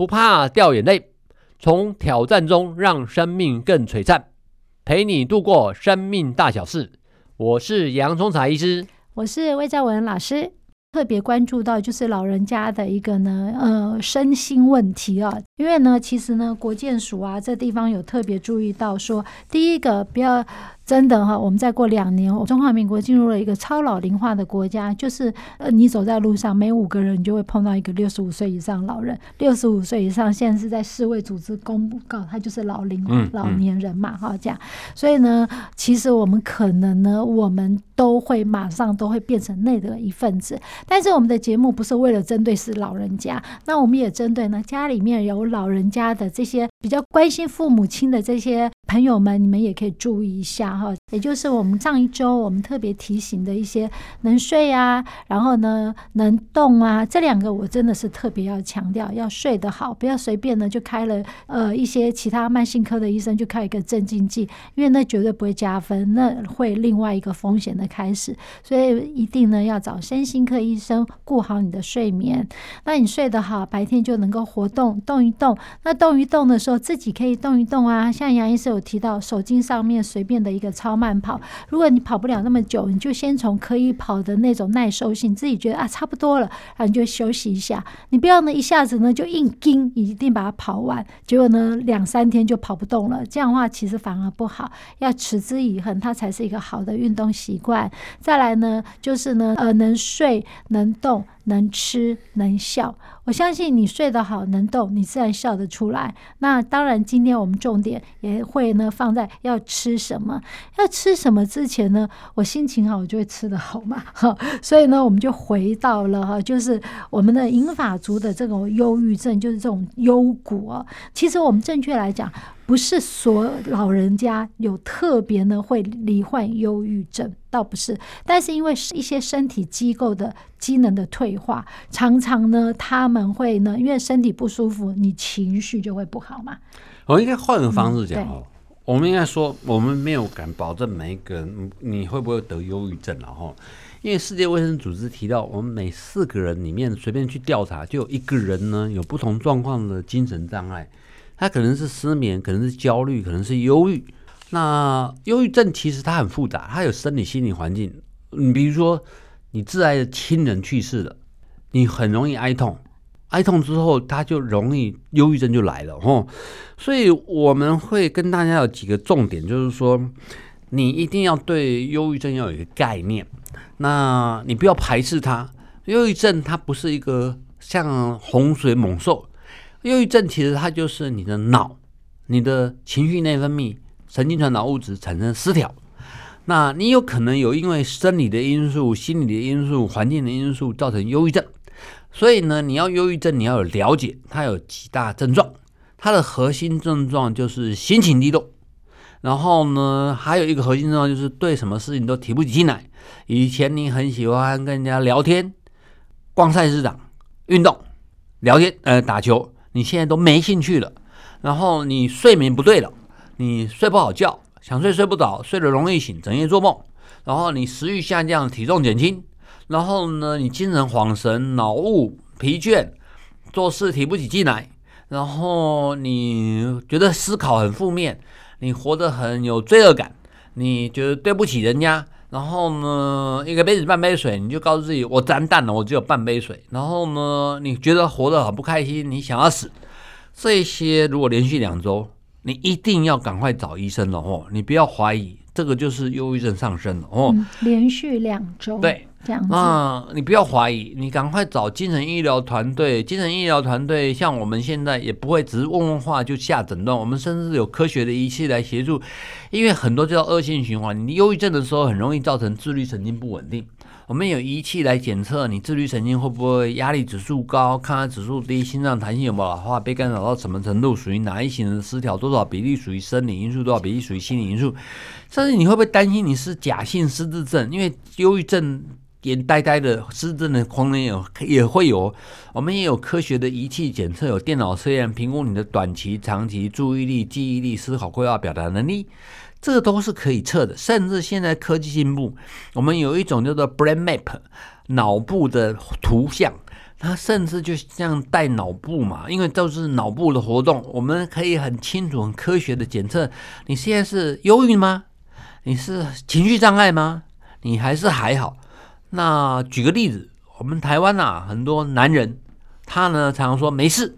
不怕掉眼泪，从挑战中让生命更璀璨，陪你度过生命大小事。我是洋葱茶医师，我是魏兆文老师，特别关注到就是老人家的一个呢，呃，身心问题啊，因为呢，其实呢，国健署啊，这地方有特别注意到说，第一个不要。真的哈，我们再过两年，中华民国进入了一个超老龄化的国家，就是呃，你走在路上，每五个人你就会碰到一个六十五岁以上老人。六十五岁以上，现在是在世卫组织公布告他就是老龄老年人嘛，哈、嗯，这样。所以呢，其实我们可能呢，我们都会马上都会变成那的一份子。但是我们的节目不是为了针对是老人家，那我们也针对呢家里面有老人家的这些比较关心父母亲的这些朋友们，你们也可以注意一下哈。也就是我们上一周我们特别提醒的一些能睡啊，然后呢能动啊，这两个我真的是特别要强调，要睡得好，不要随便呢就开了呃一些其他慢性科的医生就开一个镇静剂，因为那绝对不会加分，那会另外一个风险的开始，所以一定呢要找身心科医生顾好你的睡眠。那你睡得好，白天就能够活动动一动，那动一动的时候自己可以动一动啊，像杨医师有提到手机上面随便的一个。操慢跑，如果你跑不了那么久，你就先从可以跑的那种耐受性，自己觉得啊差不多了，然后你就休息一下。你不要呢一下子呢就硬盯，一定把它跑完，结果呢两三天就跑不动了。这样的话其实反而不好，要持之以恒，它才是一个好的运动习惯。再来呢，就是呢呃能睡能动。能吃能笑，我相信你睡得好能动，你自然笑得出来。那当然，今天我们重点也会呢放在要吃什么，要吃什么之前呢，我心情好，我就会吃得好嘛。哈，所以呢，我们就回到了哈，就是我们的银发族的这种忧郁症，就是这种忧谷啊。其实我们正确来讲。不是所有老人家有特别呢会罹患忧郁症，倒不是，但是因为一些身体机构的机能的退化，常常呢他们会呢因为身体不舒服，你情绪就会不好嘛。我应该换个方式讲哦，我们应该说我们没有敢保证每一个人你会不会得忧郁症了哈，因为世界卫生组织提到，我们每四个人里面随便去调查，就有一个人呢有不同状况的精神障碍。他可能是失眠，可能是焦虑，可能是忧郁。那忧郁症其实它很复杂，它有生理、心理环境。你比如说，你挚爱的亲人去世了，你很容易哀痛，哀痛之后，他就容易忧郁症就来了吼。所以我们会跟大家有几个重点，就是说，你一定要对忧郁症要有一个概念。那你不要排斥它，忧郁症它不是一个像洪水猛兽。忧郁症其实它就是你的脑、你的情绪内分泌、神经传导物质产生失调。那你有可能有因为生理的因素、心理的因素、环境的因素造成忧郁症。所以呢，你要忧郁症，你要有了解它有几大症状。它的核心症状就是心情低落，然后呢，还有一个核心症状就是对什么事情都提不起劲来。以前你很喜欢跟人家聊天、逛菜市场、运动、聊天、呃打球。你现在都没兴趣了，然后你睡眠不对了，你睡不好觉，想睡睡不着，睡得容易醒，整夜做梦，然后你食欲下降，体重减轻，然后呢，你精神恍神、脑雾、疲倦，做事提不起劲来，然后你觉得思考很负面，你活得很有罪恶感，你觉得对不起人家。然后呢，一个杯子半杯水，你就告诉自己，我沾蛋了，我只有半杯水。然后呢，你觉得活得很不开心，你想要死。这些如果连续两周，你一定要赶快找医生了哦，你不要怀疑，这个就是忧郁症上升了哦。嗯，连续两周。对。这样啊，你不要怀疑，你赶快找精神医疗团队。精神医疗团队像我们现在也不会只是问问话就下诊断，我们甚至有科学的仪器来协助。因为很多叫恶性循环，你忧郁症的时候很容易造成自律神经不稳定，我们有仪器来检测你自律神经会不会压力指数高、抗压指数低、心脏弹性有没有老化、被干扰到什么程度、属于哪一型的失调、多少比例属于生理因素、多少比例属于心理因素，甚至你会不会担心你是假性失智症？因为忧郁症。眼呆呆的失智的狂人有也会有，我们也有科学的仪器检测，有电脑测验评估你的短期、长期注意力、记忆力、思考、规划、表达能力，这都是可以测的。甚至现在科技进步，我们有一种叫做 Brain Map 脑部的图像，它甚至就像带脑部嘛，因为都是脑部的活动，我们可以很清楚、很科学的检测你现在是忧郁吗？你是情绪障碍吗？你还是还好？那举个例子，我们台湾啊，很多男人，他呢常常说没事，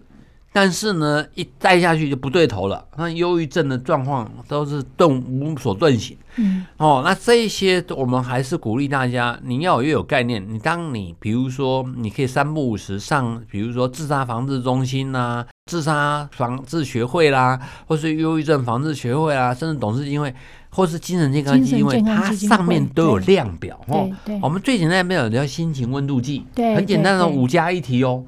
但是呢一待下去就不对头了。那忧郁症的状况都是顿无所遁形。嗯，哦，那这一些我们还是鼓励大家，你要有越有概念。你当你比如说，你可以三不五时上，比如说自杀防治中心呐、啊、自杀防治学会啦，或是忧郁症防治学会啦，甚至董事基金会。或是精神健康基金会，它上面都有量表哦。我们最简单的没有叫心情温度计，很简单的五加一题哦。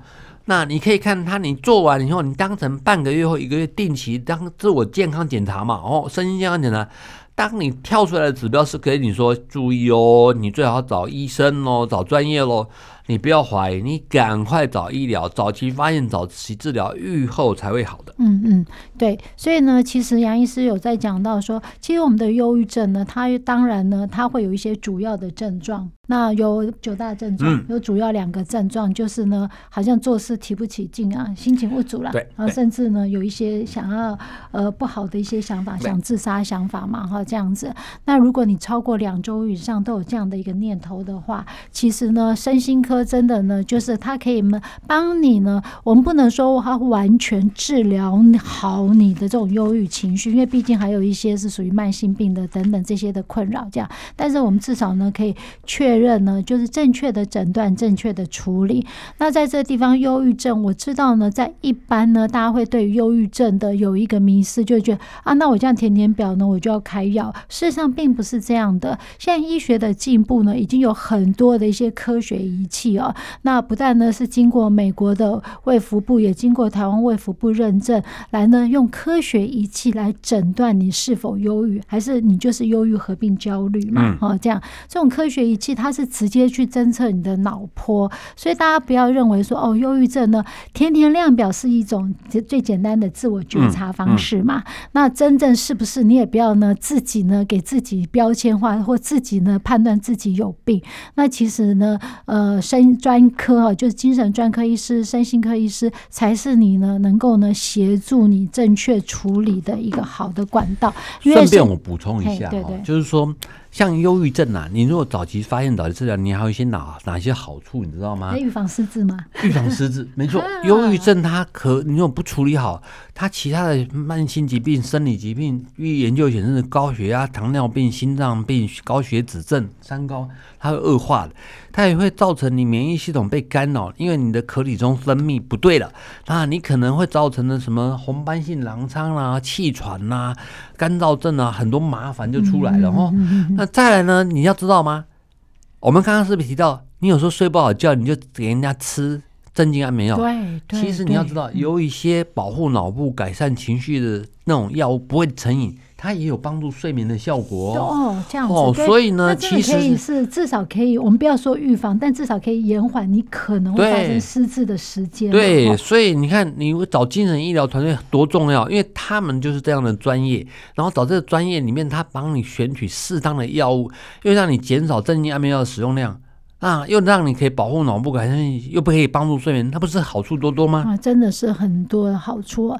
那你可以看他，你做完以后，你当成半个月或一个月定期当自我健康检查嘛。哦，身心健康检查，当你跳出来的指标是给你说注意哦，你最好找医生哦，找专业喽。你不要怀疑，你赶快找医疗，早期发现，早期治疗，愈后才会好的。嗯嗯，对。所以呢，其实杨医师有在讲到说，其实我们的忧郁症呢，它当然呢，它会有一些主要的症状。那有九大症状，有主要两个症状，就是呢，好像做事提不起劲啊，心情不足啦，然后甚至呢，有一些想要呃不好的一些想法，想自杀想法嘛，哈，这样子。那如果你超过两周以上都有这样的一个念头的话，其实呢，身心科说真的呢，就是它可以帮帮你呢，我们不能说它完全治疗好你的这种忧郁情绪，因为毕竟还有一些是属于慢性病的等等这些的困扰，这样。但是我们至少呢，可以确认呢，就是正确的诊断、正确的处理。那在这地方，忧郁症，我知道呢，在一般呢，大家会对忧郁症的有一个迷思，就觉得啊，那我这样填填表呢，我就要开药。事实上并不是这样的。现在医学的进步呢，已经有很多的一些科学仪器啊。那不但呢是经过美国的卫福部，也经过台湾卫福部认证，来呢用科学仪器来诊断你是否忧郁，还是你就是忧郁合并焦虑嘛？哦，这样这种科学仪器它。是直接去侦测你的脑波，所以大家不要认为说哦，忧郁症呢，天天量表是一种最简单的自我觉察方式嘛。嗯嗯、那真正是不是你也不要呢自己呢给自己标签化，或自己呢判断自己有病。那其实呢，呃，身专科啊，就是精神专科医师、身心科医师，才是你呢能够呢协助你正确处理的一个好的管道。顺便我补充一下，对对，就是说。像忧郁症啊，你如果早期发现、早期治疗，你还有一些哪哪些好处，你知道吗？预防失智吗？预防失智，没错。忧郁症它可，你如果不处理好，它其他的慢性疾病、生理疾病，据研究显示，高血压、糖尿病、心脏病、高血脂症、三高，它会恶化的。它也会造成你免疫系统被干扰，因为你的壳体中分泌不对了，那你可能会造成的什么红斑性狼疮啦、气喘啦、干燥症啊，很多麻烦就出来了哦。那再来呢，你要知道吗？我们刚刚是不是提到，你有时候睡不好觉，你就给人家吃镇静安眠药？对，其实你要知道，有一些保护脑部、改善情绪的那种药物不会成瘾。它也有帮助睡眠的效果哦，这样子哦，所以呢，其实可以是至少可以，我们不要说预防，但至少可以延缓你可能会发生失智的时间。对，所以你看，你找精神医疗团队多重要，因为他们就是这样的专业，然后找这个专业里面，他帮你选取适当的药物，又让你减少镇静安眠药的使用量啊，又让你可以保护脑部改善，又不可以帮助睡眠，它不是好处多多吗？啊，真的是很多的好处啊。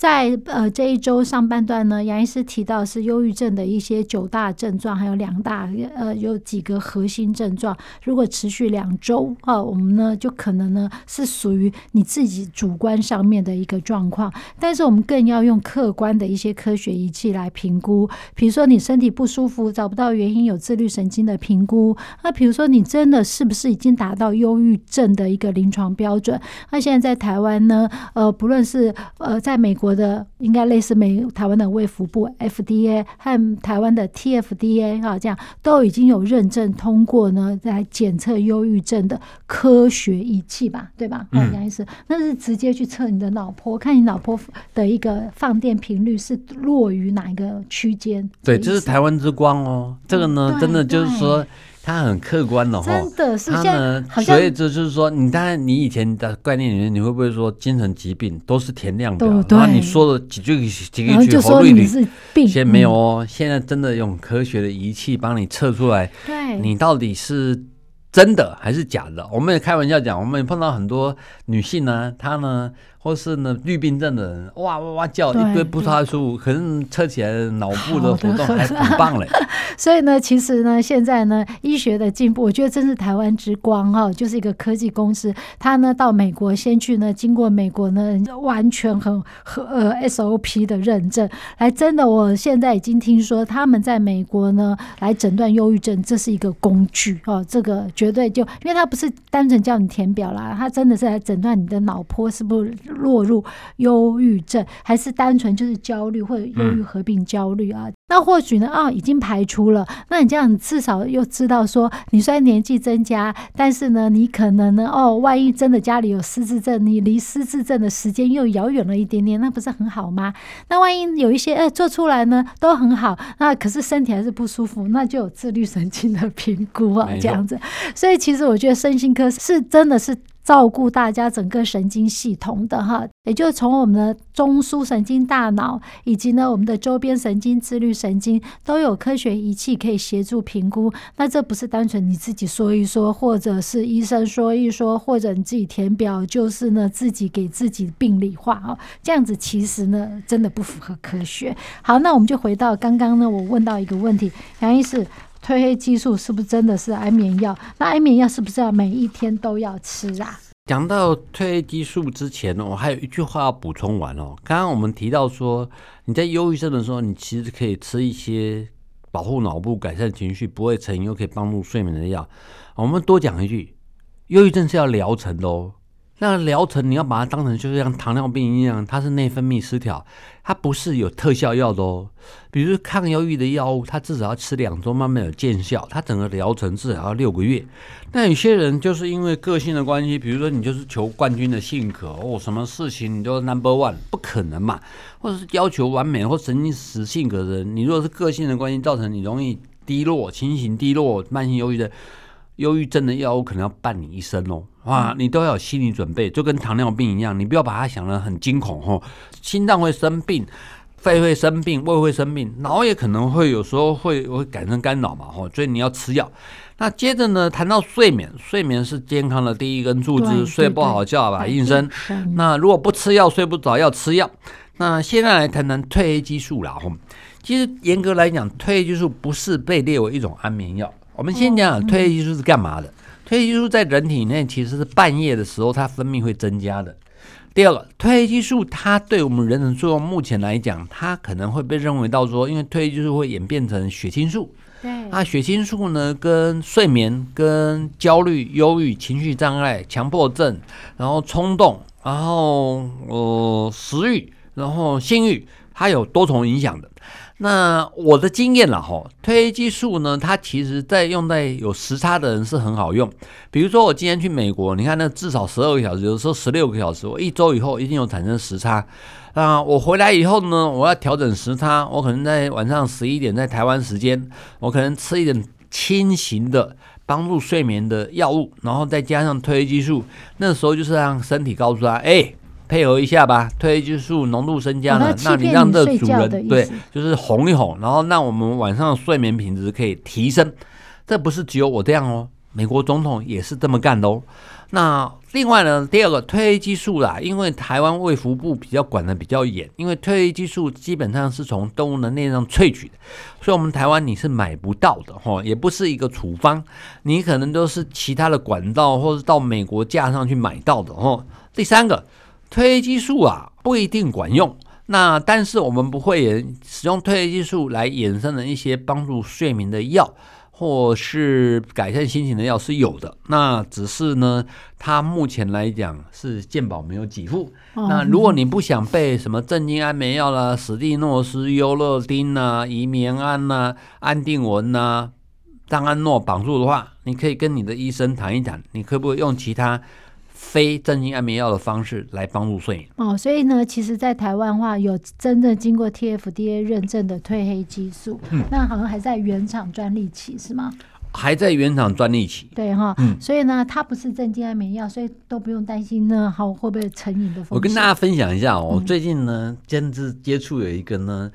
在呃这一周上半段呢，杨医师提到是忧郁症的一些九大症状，还有两大呃有几个核心症状。如果持续两周啊，我们呢就可能呢是属于你自己主观上面的一个状况。但是我们更要用客观的一些科学仪器来评估，比如说你身体不舒服找不到原因，有自律神经的评估。那比如说你真的是不是已经达到忧郁症的一个临床标准？那现在在台湾呢，呃，不论是呃在美国。国的应该类似美台湾的卫福部 FDA 和台湾的 TFDA 哈，这样都已经有认证通过呢，来检测忧郁症的科学仪器吧，对吧？嗯，杨医师，那是直接去测你的脑波，看你脑波的一个放电频率是落于哪一个区间。对，这是台湾之光哦。这个呢，真的就是说。它很客观的哈，真的是它呢，所以这就是说，你当然你以前的概念里面，你会不会说精神疾病都是填量表？然后你说了几句几个句，后绿绿，先没有哦。现在真的用科学的仪器帮你测出来，对，你到底是真的还是假的？我们也开玩笑讲，我们也碰到很多女性呢，她呢。或是呢，绿病症的人哇哇哇叫一堆不太舒服，可能测起来脑部的活动还很棒嘞。所以呢，其实呢，现在呢，医学的进步，我觉得真是台湾之光哈，就是一个科技公司，它呢到美国先去呢，经过美国呢完全很和呃 SOP 的认证，来真的，我现在已经听说他们在美国呢来诊断忧郁症，这是一个工具哦，这个绝对就因为它不是单纯叫你填表啦，它真的是来诊断你的脑波是不是。落入忧郁症，还是单纯就是焦虑或者忧郁合并焦虑啊？嗯、那或许呢？啊、哦，已经排除了。那你这样至少又知道说，你虽然年纪增加，但是呢，你可能呢，哦，万一真的家里有失智症，你离失智症的时间又遥远了一点点，那不是很好吗？那万一有一些呃做出来呢，都很好，那可是身体还是不舒服，那就有自律神经的评估啊，这样子。所以其实我觉得身心科是真的是。照顾大家整个神经系统的哈，也就是从我们的中枢神经大脑，以及呢我们的周边神经、自律神经，都有科学仪器可以协助评估。那这不是单纯你自己说一说，或者是医生说一说，或者你自己填表，就是呢自己给自己病理化啊，这样子其实呢真的不符合科学。好，那我们就回到刚刚呢，我问到一个问题，杨医师。褪黑激素是不是真的是安眠药？那安眠药是不是要每一天都要吃啊？讲到褪黑激素之前呢，我还有一句话要补充完哦。刚刚我们提到说，你在忧郁症的时候，你其实可以吃一些保护脑部、改善情绪、不会成瘾又可以帮助睡眠的药。我们多讲一句，忧郁症是要疗程的哦。那疗程你要把它当成就是像糖尿病一样，它是内分泌失调，它不是有特效药的哦。比如抗忧郁的药物，它至少要吃两周，慢慢有见效。它整个疗程至少要六个月。那有些人就是因为个性的关系，比如说你就是求冠军的性格哦，什么事情你都 number one，不可能嘛。或者是要求完美或神经质性格的人，你如果是个性的关系，造成你容易低落、情绪低落、慢性忧郁的。忧郁症的药物可能要伴你一生哦，哇，你都要有心理准备，就跟糖尿病一样，你不要把它想得很惊恐哦。心脏会生病，肺会生病，胃会生病，脑也可能会有时候会会产生干扰嘛，吼，所以你要吃药。那接着呢，谈到睡眠，睡眠是健康的第一根柱子，睡不好觉吧，应生。那如果不吃药睡不着，要吃药。那现在来谈谈褪黑激素啦，吼，其实严格来讲，褪黑激素不是被列为一种安眠药。我们先讲讲褪黑激素是干嘛的。褪黑激素在人体内其实是半夜的时候它分泌会增加的。第二个，褪黑激素它对我们人的作用，目前来讲，它可能会被认为到说，因为褪黑激素会演变成血清素。对。那血清素呢，跟睡眠、跟焦虑、忧郁、情绪障碍、强迫症，然后冲动，然后呃食欲，然后性欲，它有多重影响的。那我的经验了哈，褪黑激素呢，它其实在用在有时差的人是很好用。比如说我今天去美国，你看那至少十二个小时，有时候十六个小时，我一周以后一定有产生时差。啊，我回来以后呢，我要调整时差，我可能在晚上十一点在台湾时间，我可能吃一点轻型的帮助睡眠的药物，然后再加上褪黑激素，那时候就是让身体告诉他，哎。配合一下吧，褪黑激素浓度增加了，那你让这主人对，就是哄一哄，然后让我们晚上睡眠品质可以提升。这不是只有我这样哦，美国总统也是这么干的哦。那另外呢，第二个褪黑激素啦，因为台湾卫福部比较管的比较严，因为褪黑激素基本上是从动物的内脏萃取的，所以我们台湾你是买不到的哈，也不是一个处方，你可能都是其他的管道或者到美国架上去买到的哈。第三个。褪黑激素啊，不一定管用。那但是我们不会使用褪黑激素来衍生的一些帮助睡眠的药，或是改善心情的药是有的，那只是呢，它目前来讲是健保没有给付。哦、那如果你不想被什么镇静安眠药啦、史蒂诺斯、优乐丁呐、怡眠安呐、安定文呐、张安诺绑住的话，你可以跟你的医生谈一谈，你可不可以用其他。非镇静安眠药的方式来帮助睡眠哦，所以呢，其实，在台湾话有真正经过 TFDA 认证的褪黑激素，嗯，那好像还在原厂专利期是吗？还在原厂专利期，对哈，嗯，所以呢，它不是镇静安眠药，所以都不用担心呢，好会不会成瘾的风险。我跟大家分享一下，我、嗯、最近呢，兼职接触有一个呢。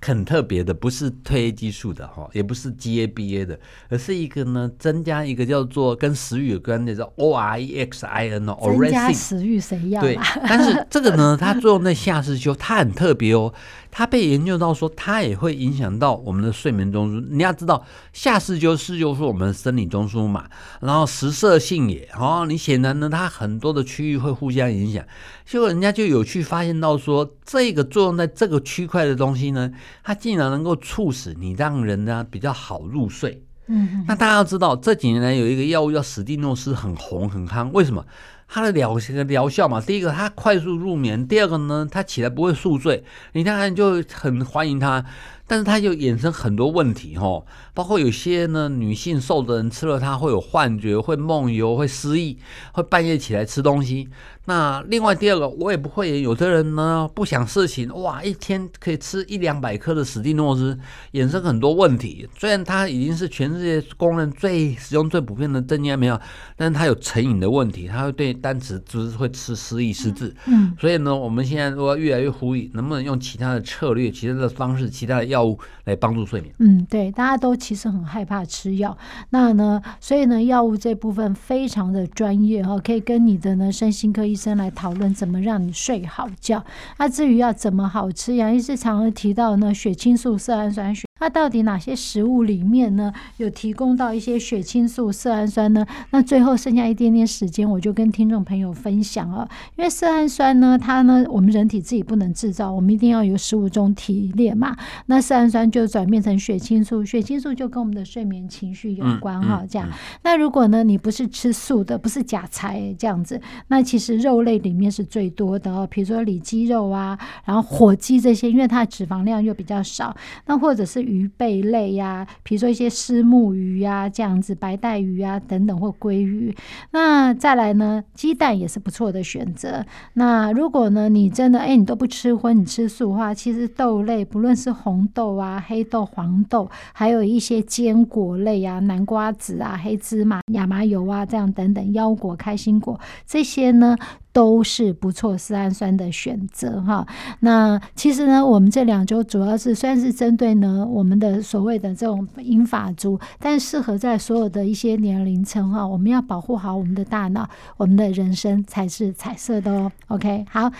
很特别的，不是褪黑激素的哈，也不是 GABA 的，而是一个呢，增加一个叫做跟食欲有关的叫 OREXIN 哦，增加食欲谁要？对，但是这个呢，它作用在下视丘，它很特别哦。它被研究到说，它也会影响到我们的睡眠中枢。你要知道，下视丘是就是我们的生理中枢嘛，然后食色性也哦，你显然呢，它很多的区域会互相影响。结果人家就有去发现到说，这个作用在这个区块的东西呢，它竟然能够促使你让人呢比较好入睡。嗯，那大家要知道，这几年来有一个药物叫史蒂诺斯，很红很夯，为什么？它的疗疗效嘛，第一个它快速入眠，第二个呢，它起来不会宿醉，你当然就很欢迎它。但是它就衍生很多问题哈，包括有些呢女性瘦的人吃了它会有幻觉、会梦游、会失忆、会半夜起来吃东西。那另外第二个我也不会，有的人呢不想事情，哇，一天可以吃一两百颗的史蒂诺斯，衍生很多问题。虽然它已经是全世界公认最使用最普遍的镇静安眠药，但是它有成瘾的问题，它会对单词就是会吃失忆失智。嗯，所以呢，我们现在如果越来越呼吁，能不能用其他的策略、其他的方式、其他的药。药物来帮助睡眠。嗯，对，大家都其实很害怕吃药。那呢，所以呢，药物这部分非常的专业哈，可以跟你的呢身心科医生来讨论怎么让你睡好觉。那至于要怎么好吃，杨医师常常提到呢，血清素、色氨酸、血。那到底哪些食物里面呢，有提供到一些血清素、色氨酸呢？那最后剩下一点点时间，我就跟听众朋友分享啊。因为色氨酸呢，它呢，我们人体自己不能制造，我们一定要由食物中提炼嘛。那色氨酸就转变成血清素，血清素就跟我们的睡眠情绪有关哈。这样，那如果呢，你不是吃素的，不是假菜这样子，那其实肉类里面是最多的哦，比如说里脊肉啊，然后火鸡这些，因为它的脂肪量又比较少，那或者是。鱼贝类呀，比如说一些丝目鱼呀，这样子白带鱼啊等等，或鲑鱼。那再来呢，鸡蛋也是不错的选择。那如果呢，你真的哎，你都不吃荤，你吃素的话，其实豆类，不论是红豆啊、黑豆、黄豆，还有一些坚果类啊，南瓜子啊、黑芝麻、亚麻油啊，这样等等，腰果、开心果这些呢。都是不错色氨酸的选择哈。那其实呢，我们这两周主要是算是针对呢我们的所谓的这种银发族，但适合在所有的一些年龄层哈。我们要保护好我们的大脑，我们的人生才是彩色的哦。OK，好，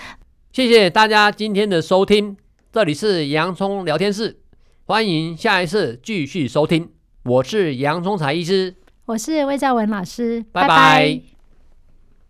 谢谢大家今天的收听，这里是洋葱聊天室，欢迎下一次继续收听。我是杨聪财医师，我是魏兆文老师，拜拜。拜拜。